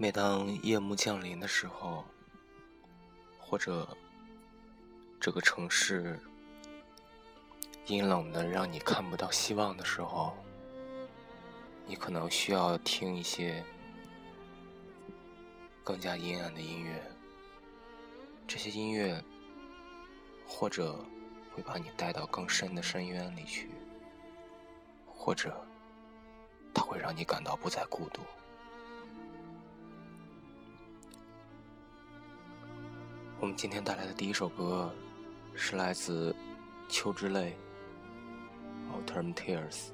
每当夜幕降临的时候，或者这个城市阴冷的让你看不到希望的时候，你可能需要听一些更加阴暗的音乐。这些音乐或者会把你带到更深的深渊里去，或者它会让你感到不再孤独。们今天带来的第一首歌是来自《秋之泪》（Autumn Tears）。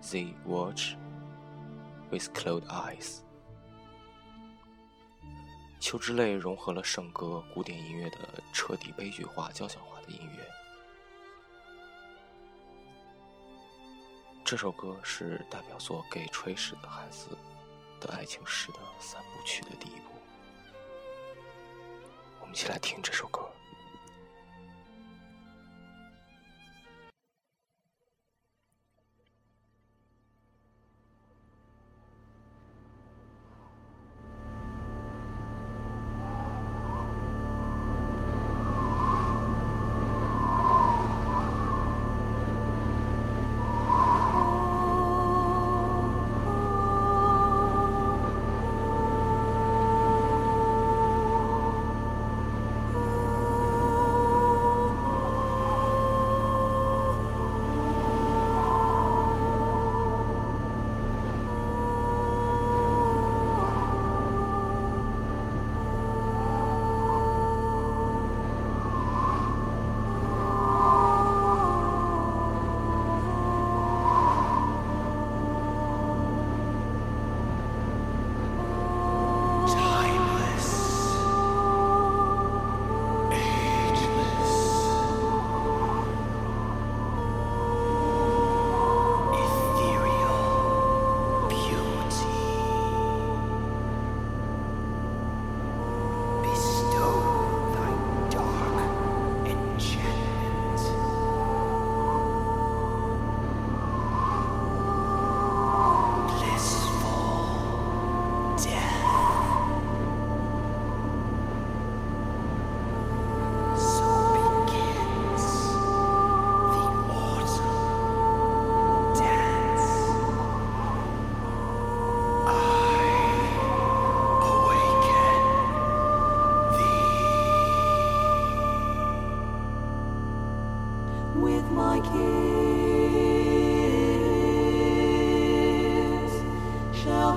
The Watch with Closed Eyes。《秋之泪》融合了圣歌、古典音乐的彻底悲剧化、交响化的音乐。这首歌是代表作《给垂死的孩子的爱情诗》的三部曲的第一部。一起来听这首歌。with my kiss. Shall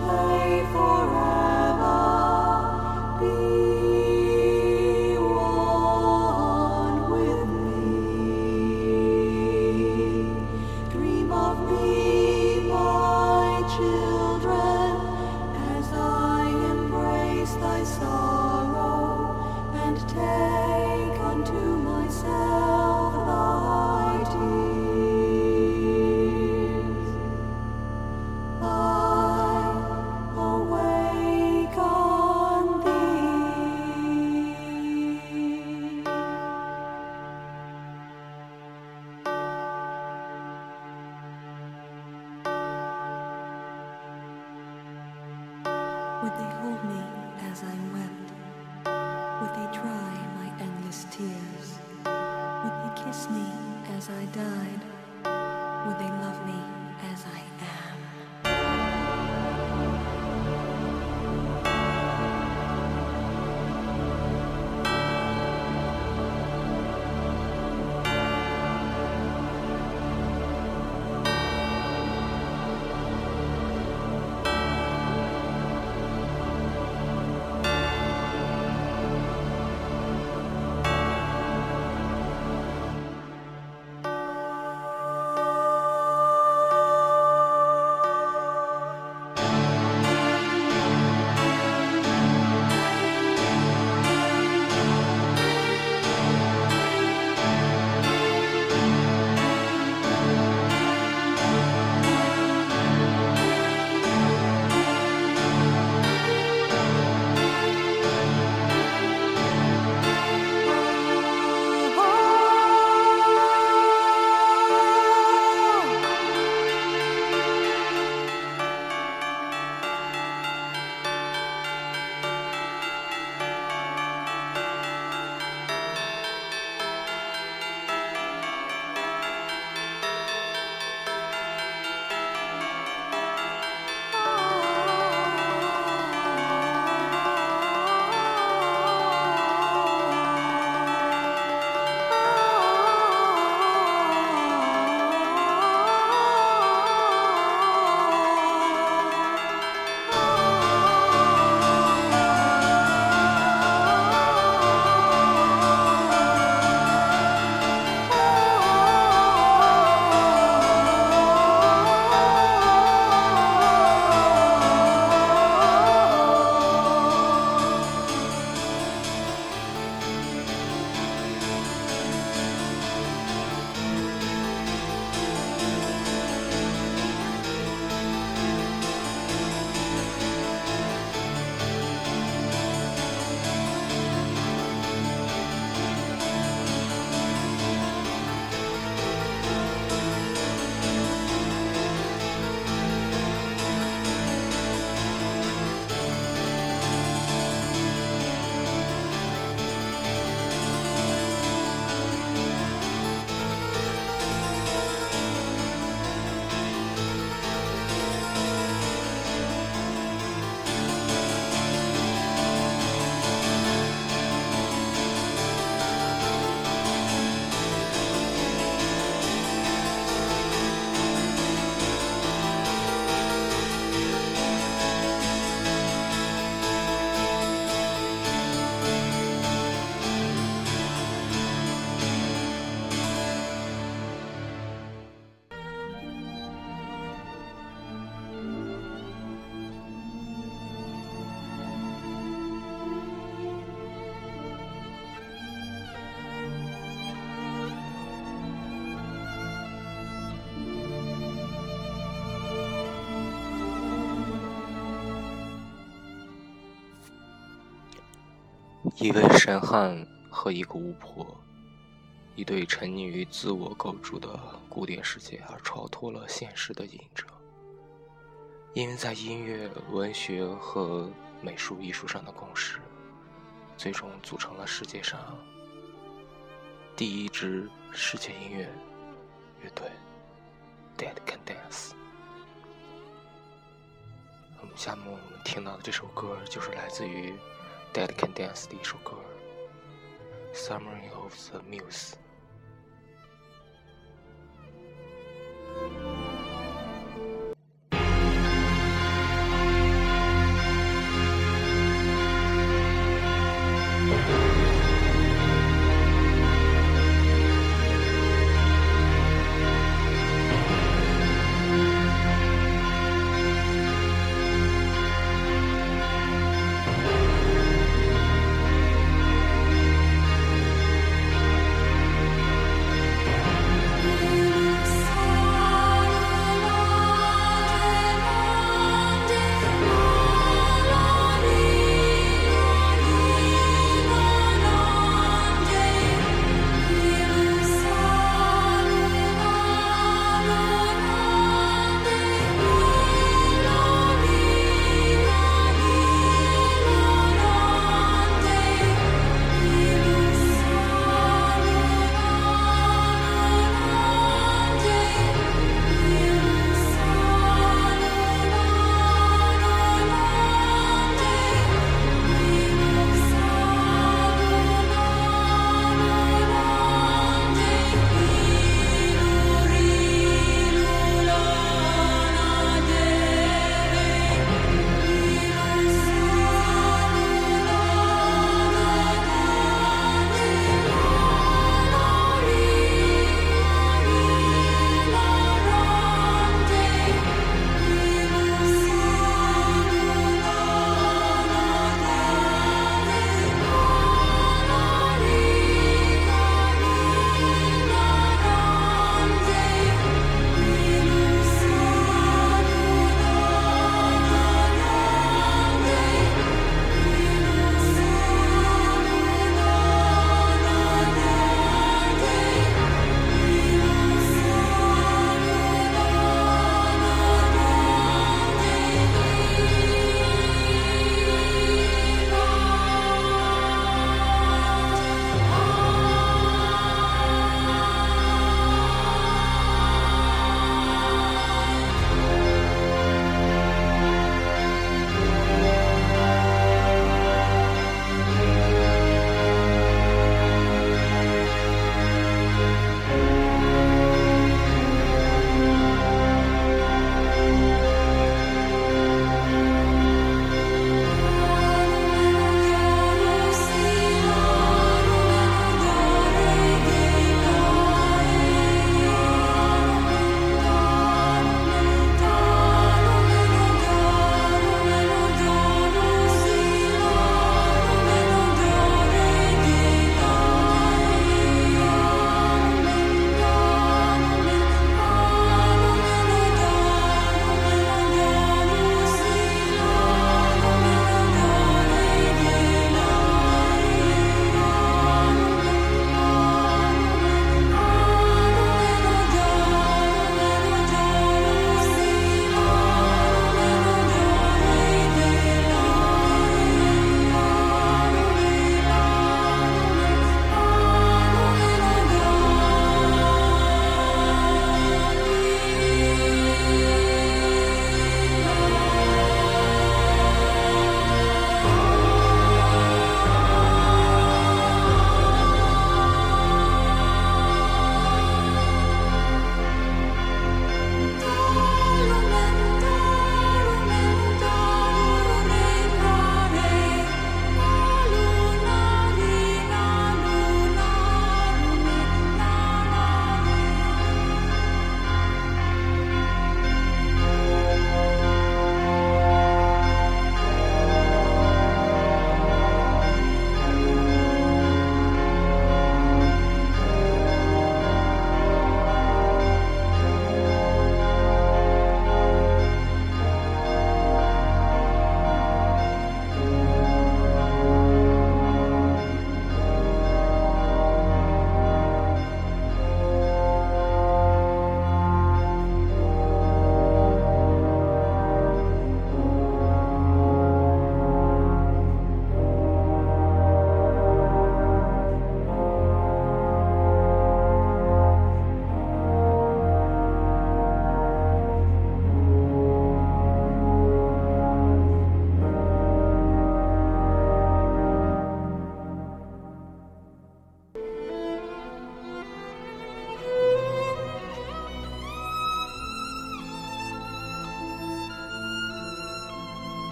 一位神汉和一个巫婆，一对沉溺于自我构筑的古典世界而超脱了现实的隐者，因为在音乐、文学和美术艺术上的共识，最终组成了世界上第一支世界音乐乐队 ——Dead Can Dance。我们下面我们听到的这首歌，就是来自于 Dead Can Dance 的一首歌，《Summary of the Muse》。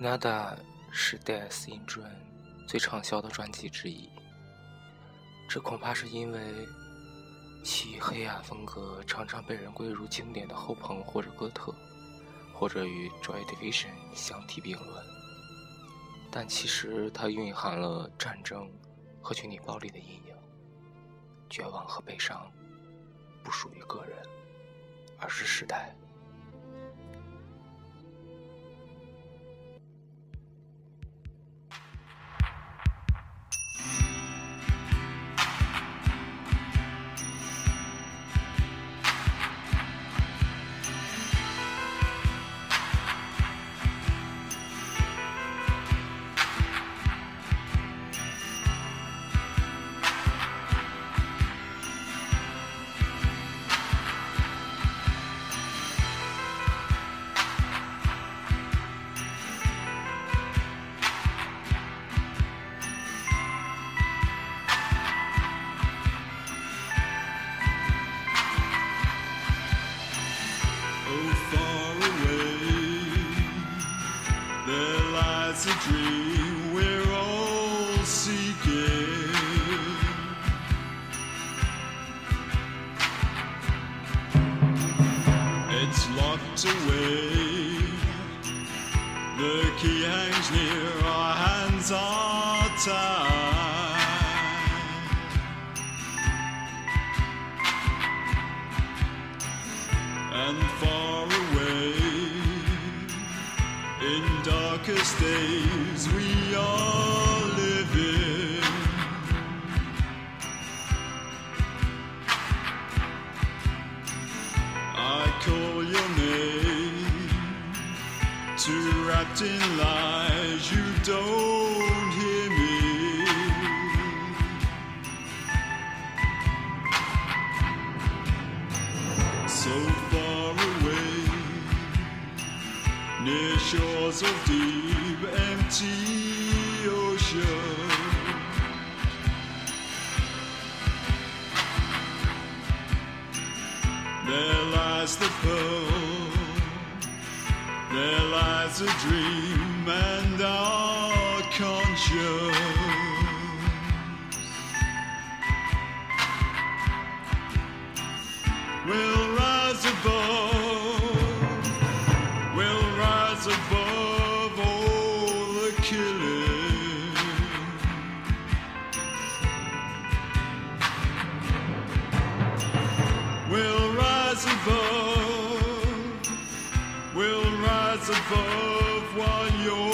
Nada 是 Death in June 最畅销的专辑之一。这恐怕是因为其黑暗风格常常被人归入经典的后朋或者哥特，或者与 Joy Division 相提并论。但其实它蕴含了战争和群体暴力的阴影。绝望和悲伤不属于个人，而是时代。darkest days we are. Of deep, empty ocean. There lies the pearl, there lies a dream, and all. above while you're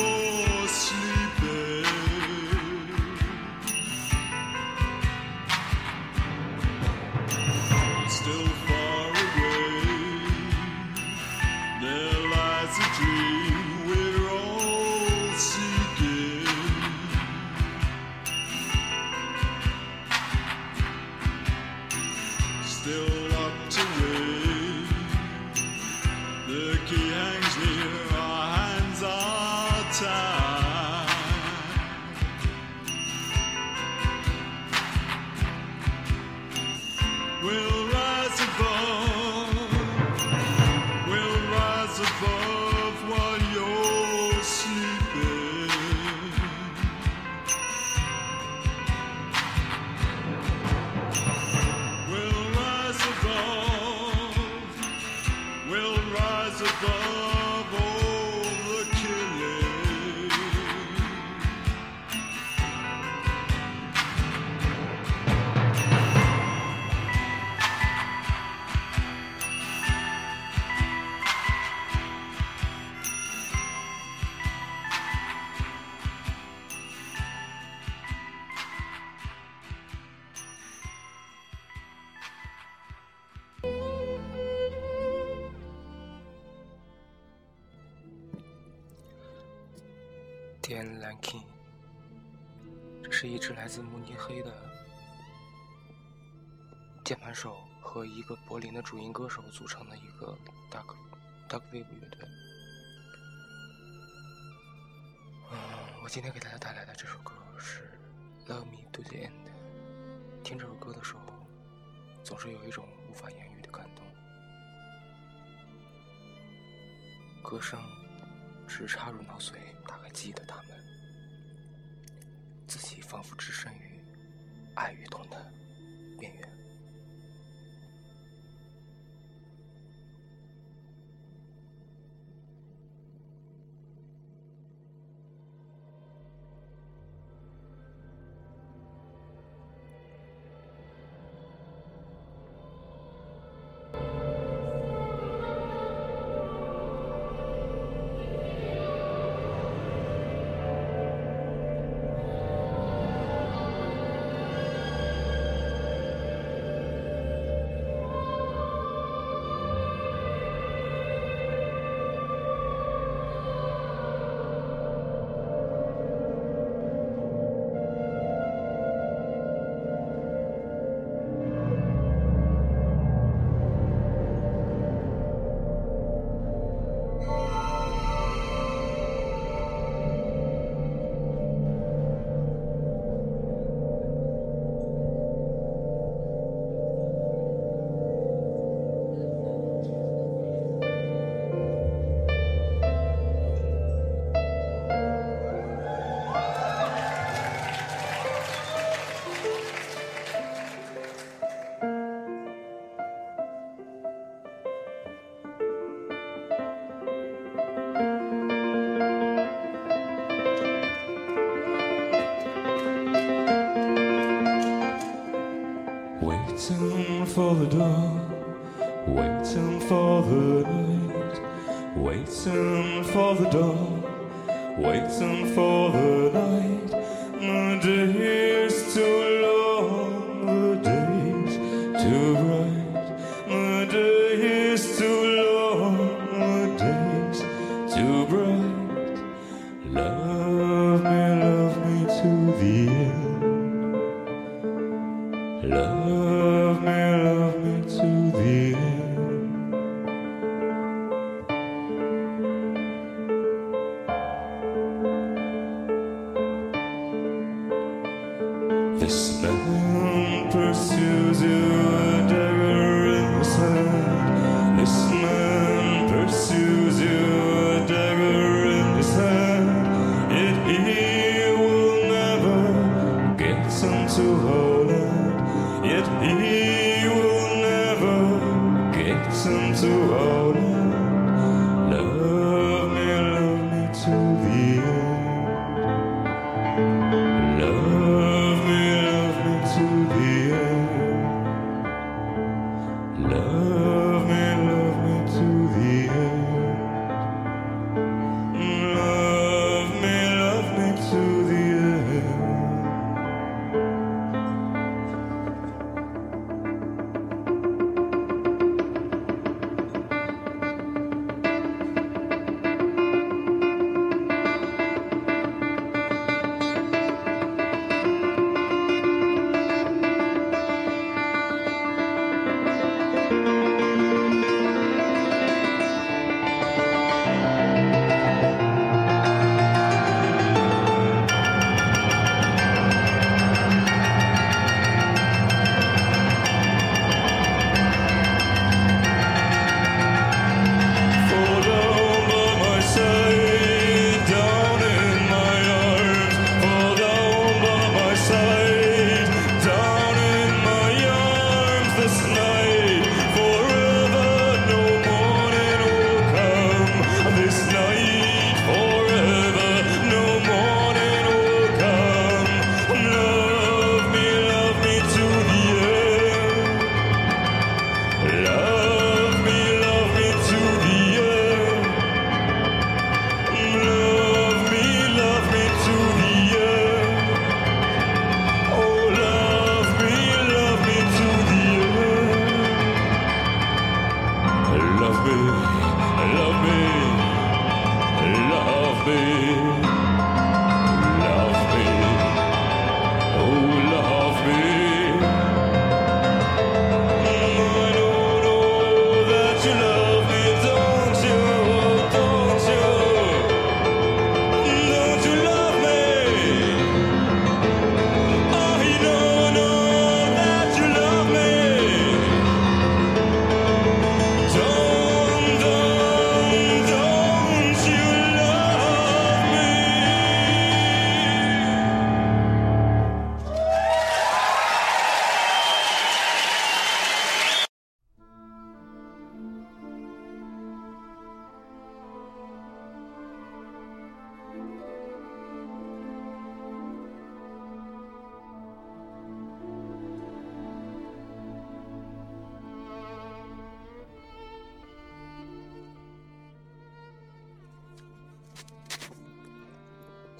来自慕尼黑的键盘手和一个柏林的主音歌手组成的一个 duck duck vibe 乐队。我今天给大家带来的这首歌是 love me to the end 听这首歌的时候总是有一种无法言喻的感动。歌声直插入脑髓打开记忆的大门仿佛置身于爱与痛的边缘。for the dawn, waiting for the night, waiting for the dawn, waiting for of me.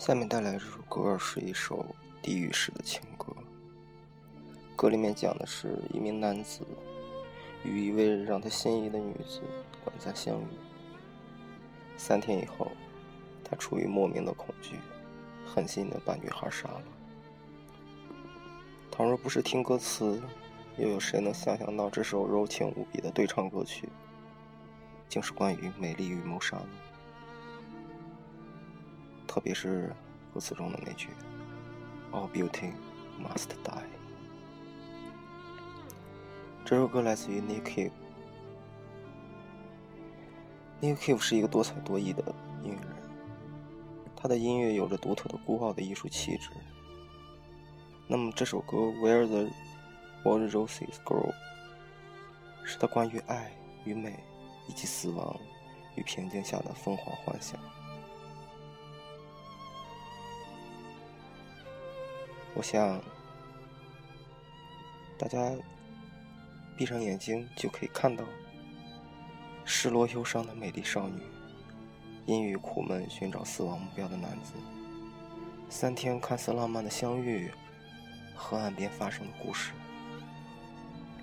下面带来这首歌是一首地狱式的情歌。歌里面讲的是一名男子与一位让他心仪的女子短暂相遇，三天以后，他出于莫名的恐惧，狠心的把女孩杀了。倘若不是听歌词，又有谁能想象到这首柔情无比的对唱歌曲，竟是关于美丽与谋杀呢？特别是歌词中的那句 “All beauty must die”。这首歌来自于 Nick Cave。Nick Cave 是一个多才多艺的音乐人，他的音乐有着独特的孤傲的艺术气质。那么这首歌《Where the Wild Roses Grow》是他关于爱与美，以及死亡与平静下的疯狂幻想。我想，大家闭上眼睛就可以看到，失落忧伤的美丽少女，阴郁苦闷寻找死亡目标的男子，三天看似浪漫的相遇，河岸边发生的故事，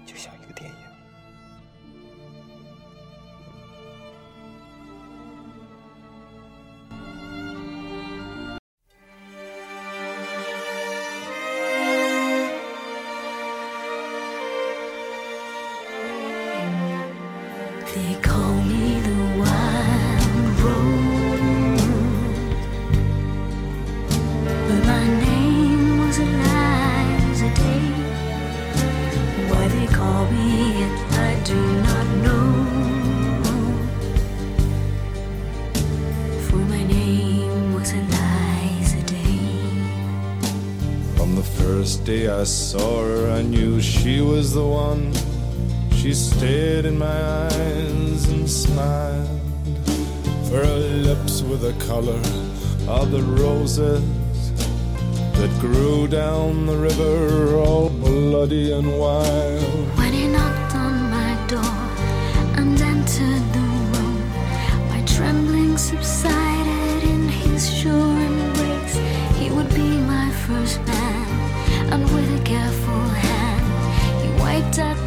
就像一个电影。The first day I saw her, I knew she was the one. She stared in my eyes and smiled. Her lips were the color of the roses that grew down the river, all bloody and wild. Careful hand, he wiped out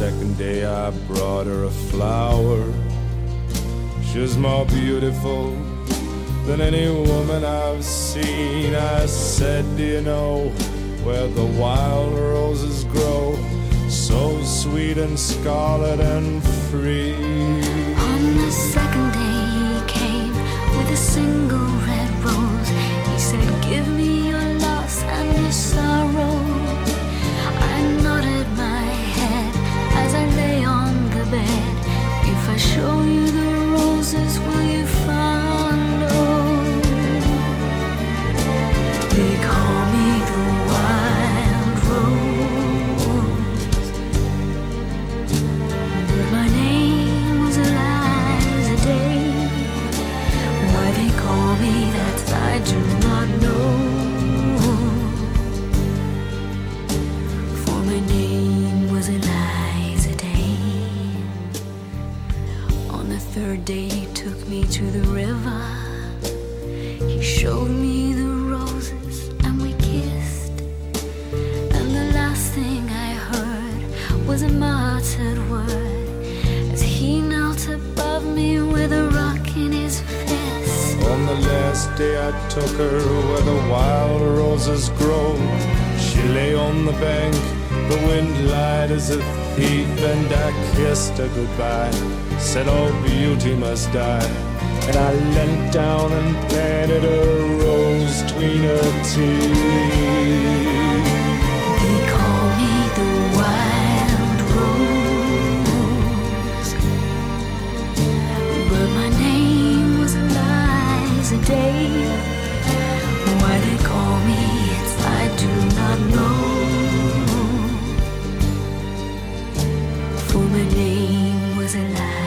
second day, I brought her a flower. She's more beautiful than any woman I've seen. I said, Do you know where the wild roses grow? So sweet and scarlet and free. On the second day he came with a single day, he took me to the river. He showed me the roses and we kissed. And the last thing I heard was a muttered word as he knelt above me with a rock in his fist. On the last day, I took her where the wild roses grow. She lay on the bank, the wind lied as a thief, and I kissed her goodbye. Said all beauty must die. And I leant down and planted a rose between her teeth. They call me the wild rose, but my name was Eliza Day. Why they call me, I do not know. For my name was Eliza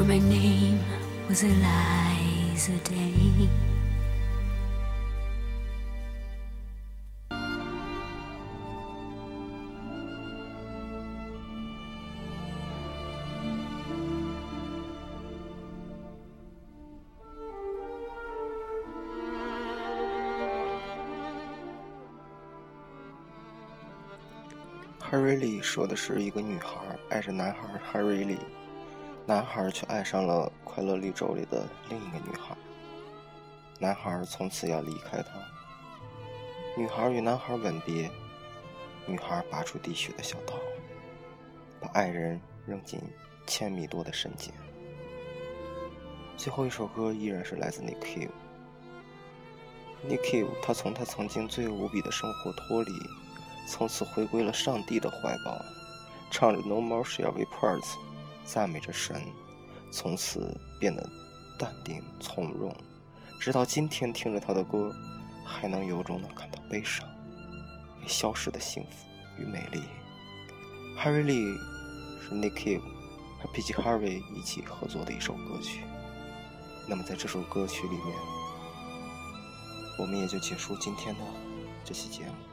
For my name was Eliza Day. Harry Lee 说的是一个女孩爱着男孩 Harry Lee，男孩却爱上了快乐绿洲里的另一个女孩。男孩从此要离开她。女孩与男孩吻别，女孩拔出滴血的小刀，把爱人扔进千米多的深井。最后一首歌依然是来自 Nick Cave。Nick Cave，他从他曾经罪恶无比的生活脱离。从此回归了上帝的怀抱，唱着 No More Shall We Part，赞美着神，从此变得淡定从容，直到今天听着他的歌，还能由衷的感到悲伤，消失的幸福与美丽。Harry Lee 是 Nick Cave 和 P.G. Harvey 一起合作的一首歌曲。那么在这首歌曲里面，我们也就结束今天的这期节目。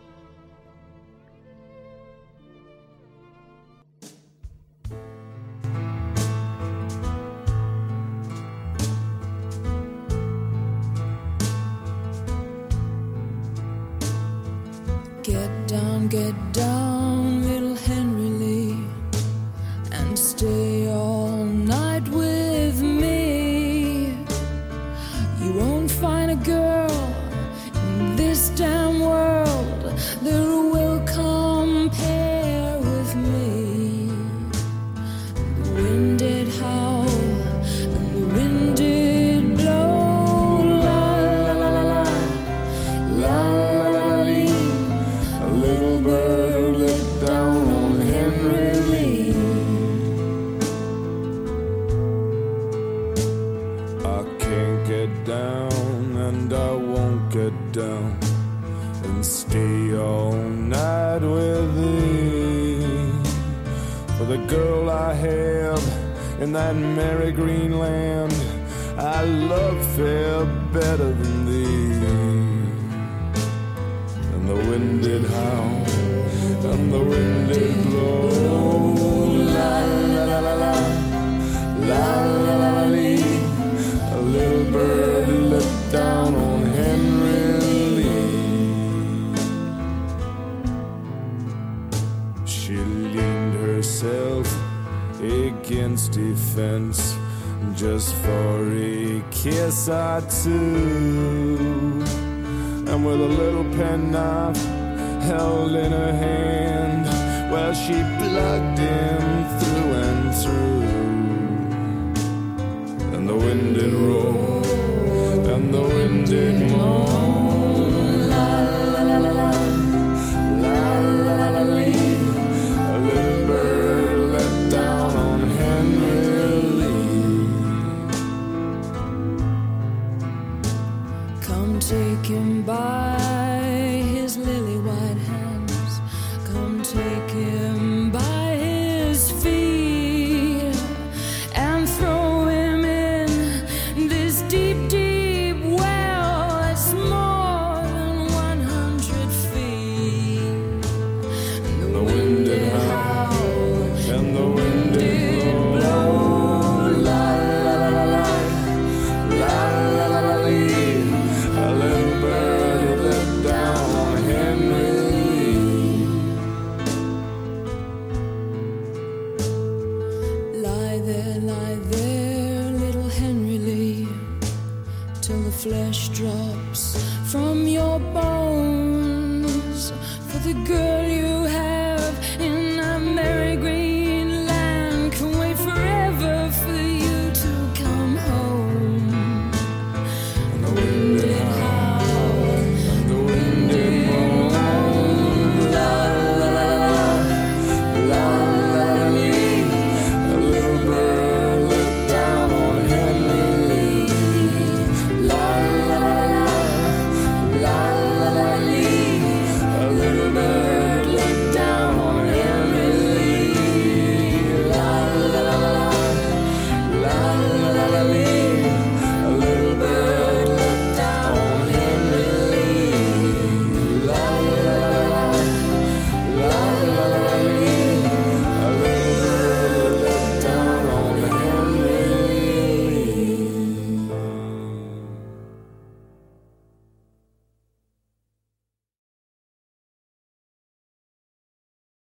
Bones. For the girl you